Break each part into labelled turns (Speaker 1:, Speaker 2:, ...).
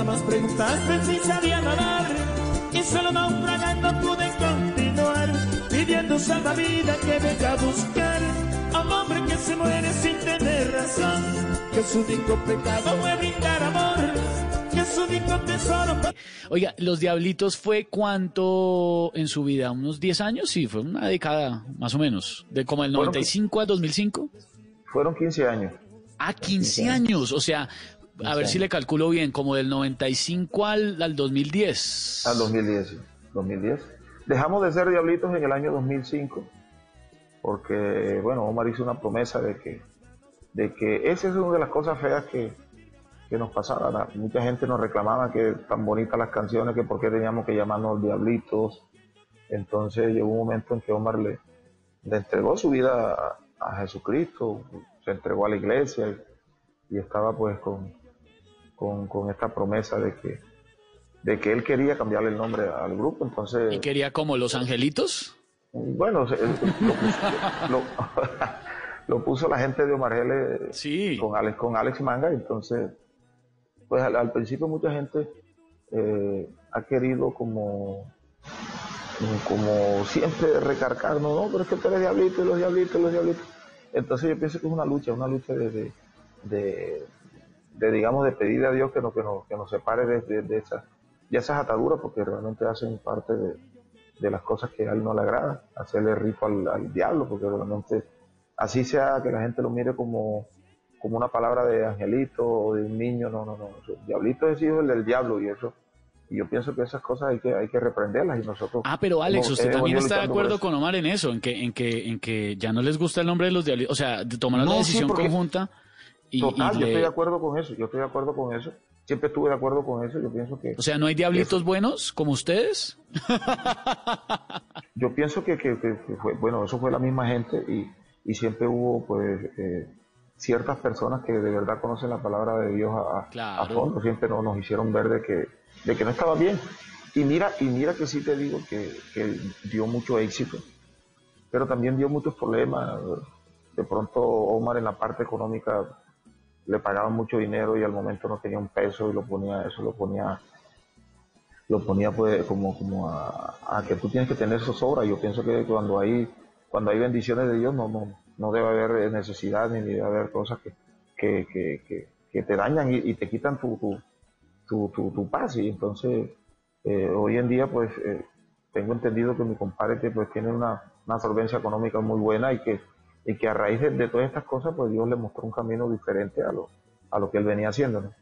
Speaker 1: Nada más preguntaste si sabía nadar. Y solo naufragando pude continuar. Pidiendo salvavidas que venga a buscar. A un hombre que se muere sin tener razón. Que su único pecado fue brindar amor. Que su único tesoro.
Speaker 2: Oiga, Los Diablitos fue cuánto en su vida, unos 10 años, sí, fue una década más o menos, de como el 95 a 2005.
Speaker 3: Fueron 15 años.
Speaker 2: Ah, 15 años, o sea, a ver si le calculo bien, como del 95 al, al 2010.
Speaker 3: Al 2010, sí, 2010. Dejamos de ser diablitos en el año 2005, porque, bueno, Omar hizo una promesa de que, de que esa es una de las cosas feas que, que nos pasaba. Mucha gente nos reclamaba que tan bonitas las canciones, que por qué teníamos que llamarnos diablitos. Entonces llegó un momento en que Omar le, le entregó su vida a, a Jesucristo, se entregó a la iglesia y, y estaba pues con, con, con esta promesa de que, de que él quería cambiarle el nombre al grupo. Entonces,
Speaker 2: Y quería como Los Angelitos.
Speaker 3: bueno, lo, puso- lo- lo puso la gente de Omar
Speaker 2: Sí.
Speaker 3: con Alex, con Alex Manga, entonces, pues al, al principio mucha gente eh, ha querido como, como siempre recargar, no, pero es que tú eres diablito, y los diablitos, los diablitos. Entonces yo pienso que es una lucha, una lucha de, de, de- de, digamos, de pedirle a Dios que nos, que nos, que nos separe de, de, de esas, de esas ataduras, porque realmente hacen parte de, de las cosas que a él no le agrada, hacerle rifo al, al diablo, porque realmente así sea que la gente lo mire como, como una palabra de angelito o de un niño, no, no, no. El diablito es hijo del diablo y eso. Y yo pienso que esas cosas hay que, hay que reprenderlas y nosotros.
Speaker 2: Ah, pero Alex,
Speaker 3: hemos-
Speaker 2: usted también está de acuerdo con Omar en eso, en que, en que, en que ya no les gusta el nombre de los Diablitos, o sea, de- tomaron la
Speaker 3: No, sí,
Speaker 2: decisión
Speaker 3: porque-
Speaker 2: conjunta y,
Speaker 3: Total,
Speaker 2: y
Speaker 3: yo
Speaker 2: le-
Speaker 3: estoy de acuerdo con eso, yo estoy de acuerdo con eso. Siempre estuve de acuerdo con eso, yo pienso que...
Speaker 2: o sea, no hay Diablitos buenos como ustedes.
Speaker 3: Yo pienso que, que- que- que fue, bueno, eso fue la misma gente y, y siempre hubo pues eh, ciertas personas que de verdad conocen la palabra de Dios a, a-
Speaker 2: Claro.
Speaker 3: a fondo, siempre no, nos hicieron ver de que, de que no estaba bien. Y mira, y mira que sí te digo que, que dio mucho éxito, pero también dio muchos problemas. De pronto Omar en la parte económica le pagaban mucho dinero y al momento no tenía un peso y lo ponía, eso lo ponía lo ponía pues como, como a, a que tú tienes que tener zozobra. Yo pienso que cuando hay, cuando hay bendiciones de Dios no, no, no debe haber necesidad ni debe haber cosas que, que, que, que, te dañan y, te quitan tu, tu, tu, tu, tu paz. Y entonces eh, hoy en día pues eh, tengo entendido que mi compadre pues tiene una, una solvencia económica muy buena y que, y que a raíz de, todas estas cosas pues Dios le mostró un camino diferente a lo, a lo que él venía haciendo. ¿no?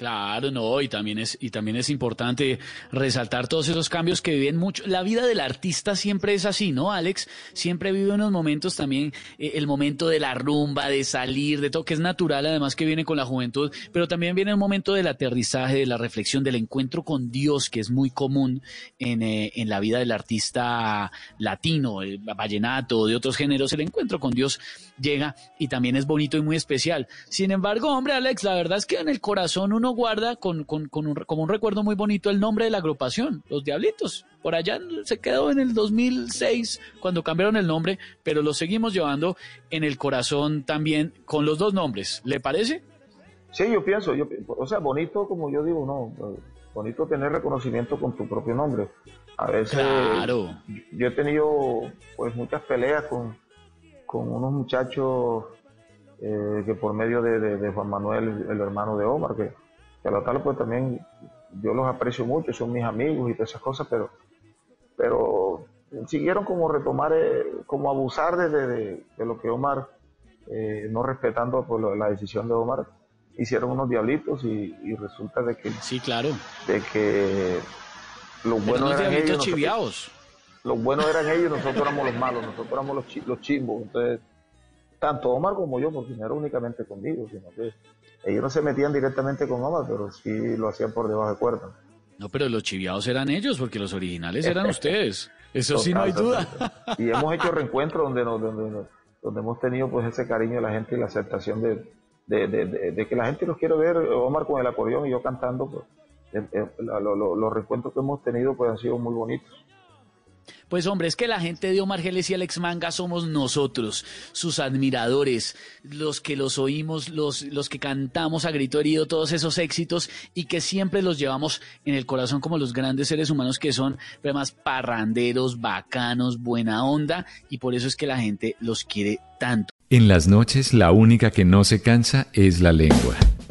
Speaker 2: Claro, no, y también es y también es importante resaltar todos esos cambios que viven mucho. La vida del artista siempre es así, ¿no, Alex? Siempre vive unos momentos también, eh, el momento de la rumba, de salir, de todo, que es natural, además que viene con la juventud, pero también viene el momento del aterrizaje, de la reflexión, del encuentro con Dios, que es muy común en, eh, en la vida del artista latino, el vallenato, de otros géneros. El encuentro con Dios llega y también es bonito y muy especial. Sin embargo, hombre, Alex, la verdad es que en el corazón uno guarda con, con, con un, como un recuerdo muy bonito el nombre de la agrupación, Los Diablitos. Por allá se quedó en el 2006 cuando cambiaron el nombre, pero lo seguimos llevando en el corazón también con los dos nombres. ¿Le parece?
Speaker 3: Sí, yo pienso, yo, o sea, bonito como yo digo, no, bonito tener reconocimiento con tu propio nombre. A veces
Speaker 2: Claro.
Speaker 3: yo he tenido pues muchas peleas con, con unos muchachos eh, que por medio de, de- de Juan Manuel, el hermano de Omar, que, que a lo tal pues también yo los aprecio mucho, son mis amigos y todas esas cosas, pero, pero siguieron como retomar, eh, como abusar de, de- lo que Omar, eh, no respetando pues, la decisión de Omar, hicieron unos diablitos y, y resulta de que,
Speaker 2: Sí, claro.
Speaker 3: de que los buenos eran ellos, nosotros-
Speaker 2: chiviados.
Speaker 3: los buenos eran ellos, nosotros éramos los malos, nosotros éramos los, chi- los chimbos. Entonces, tanto Omar como yo, porque no era únicamente conmigo, sino que ellos no se metían directamente con Omar, pero sí lo hacían por debajo de cuerda.
Speaker 2: No, pero los chiviados eran ellos, porque los originales eran ustedes. Eso sí, no hay duda.
Speaker 3: Y hemos hecho reencuentros donde, donde, donde, hemos tenido pues ese cariño de la gente y la aceptación de, de, que la gente los quiere ver, Omar con el acordeón y yo cantando. Pues, los reencuentros que hemos tenido pues han sido muy bonitos.
Speaker 2: Pues hombre, es que la gente de Omar Geles y Alex Manga somos nosotros, sus admiradores, los que los oímos, los, los que cantamos a grito herido todos esos éxitos y que siempre los llevamos en el corazón como los grandes seres humanos que son, además parranderos, bacanos, buena onda y por eso es que la gente los quiere tanto.
Speaker 4: En las noches la única que no se cansa es la lengua.